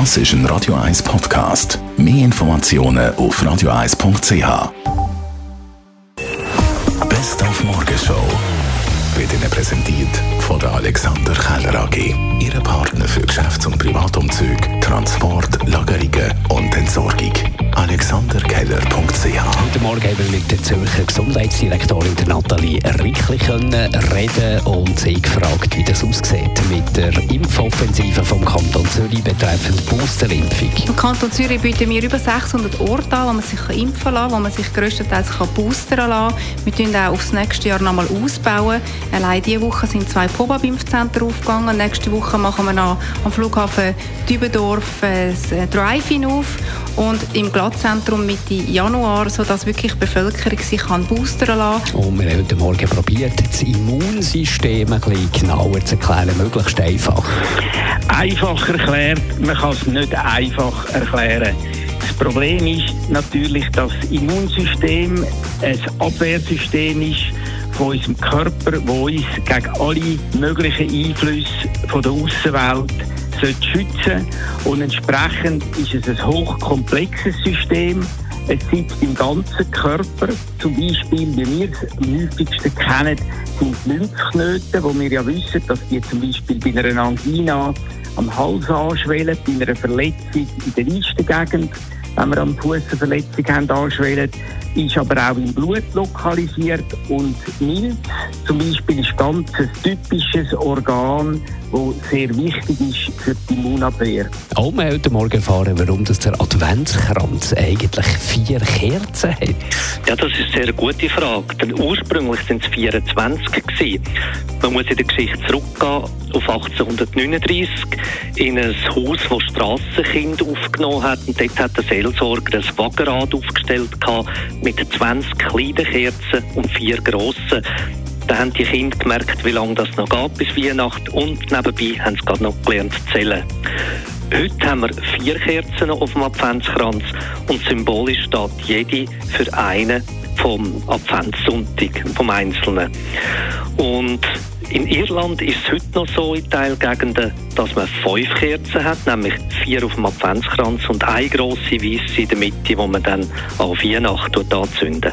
Das ist ein Radio 1 Podcast. Mehr Informationen auf radio1.ch. Best auf Morgenshow wird Ihnen präsentiert von der Alexander Keller AG. Ihre Partner für Geschäfts- und Privatumzug, Transport, Lagerungen und Entsorgung. AlexanderKeller.ch Heute Morgen haben wir mit der Zürcher Gesundheitsdirektorin Nathalie können reden und sie gefragt, wie das aussieht der Impfoffensive vom Kanton Zürich betreffend Boosterimpfung. Im Kanton Zürich bieten wir über 600 Orte an, wo man sich impfen kann, wo man sich grösstenteils boostern kann. Wir bauen auch aufs nächste Jahr nochmal ausbauen. Allein diese Woche sind zwei Pop-up-Impfzentren aufgegangen. Nächste Woche machen wir noch am Flughafen Dübendorf ein Drive-In auf und im Glattzentrum Mitte Januar, sodass wirklich die Bevölkerung sich kann boostern lassen Und wir haben heute Morgen probiert, das Immunsystem ein bisschen genauer zu erklären, möglichst einfach. Einfach erklärt, man kann es nicht einfach erklären. Das Problem ist natürlich, dass das Immunsystem ein Abwehrsystem ist von unserem Körper, das uns gegen alle möglichen Einflüsse von der Außenwelt schützen Und entsprechend ist es ein hochkomplexes System. Es sitzt im ganzen Körper. Zum Beispiel, wie wir es am häufigsten kennen, sind Lymphknoten, wo wir ja wissen, dass die zum Beispiel bei einer Angina am Hals anschwellen, bei einer Verletzung in der Listengegend, wenn wir am Fuß eine Verletzung haben, anschwellen ist aber auch im Blut lokalisiert und Milz zum Beispiel ist ganz ein typisches Organ, das sehr wichtig ist für die Immunabwehr. Auch wir heute Morgen erfahren, warum das der Adventskranz eigentlich vier Kerzen hat. Ja, das ist eine sehr gute Frage. Denn ursprünglich sind es 24 gewesen. Man muss in der Geschichte zurückgehen auf 1839 in ein Haus, das Strassenkind aufgenommen hat. Und dort hat der Seelsorger ein Wagenrad aufgestellt mit 20 kleinen Kerzen und vier grossen. Da haben die Kinder gemerkt, wie lange das noch geht bis Weihnachten und nebenbei haben sie gerade noch gelernt zu zählen. Heute haben wir vier Kerzen auf dem Adventskranz und symbolisch steht jede für einen vom Adventssonntag, vom Einzelnen. Und in Irland ist es heute noch so in Teilgegenden, dass man fünf Kerzen hat, nämlich vier auf dem Adventskranz und eine grosse weiße in der Mitte, die man dann auf Weihnachten anzünden.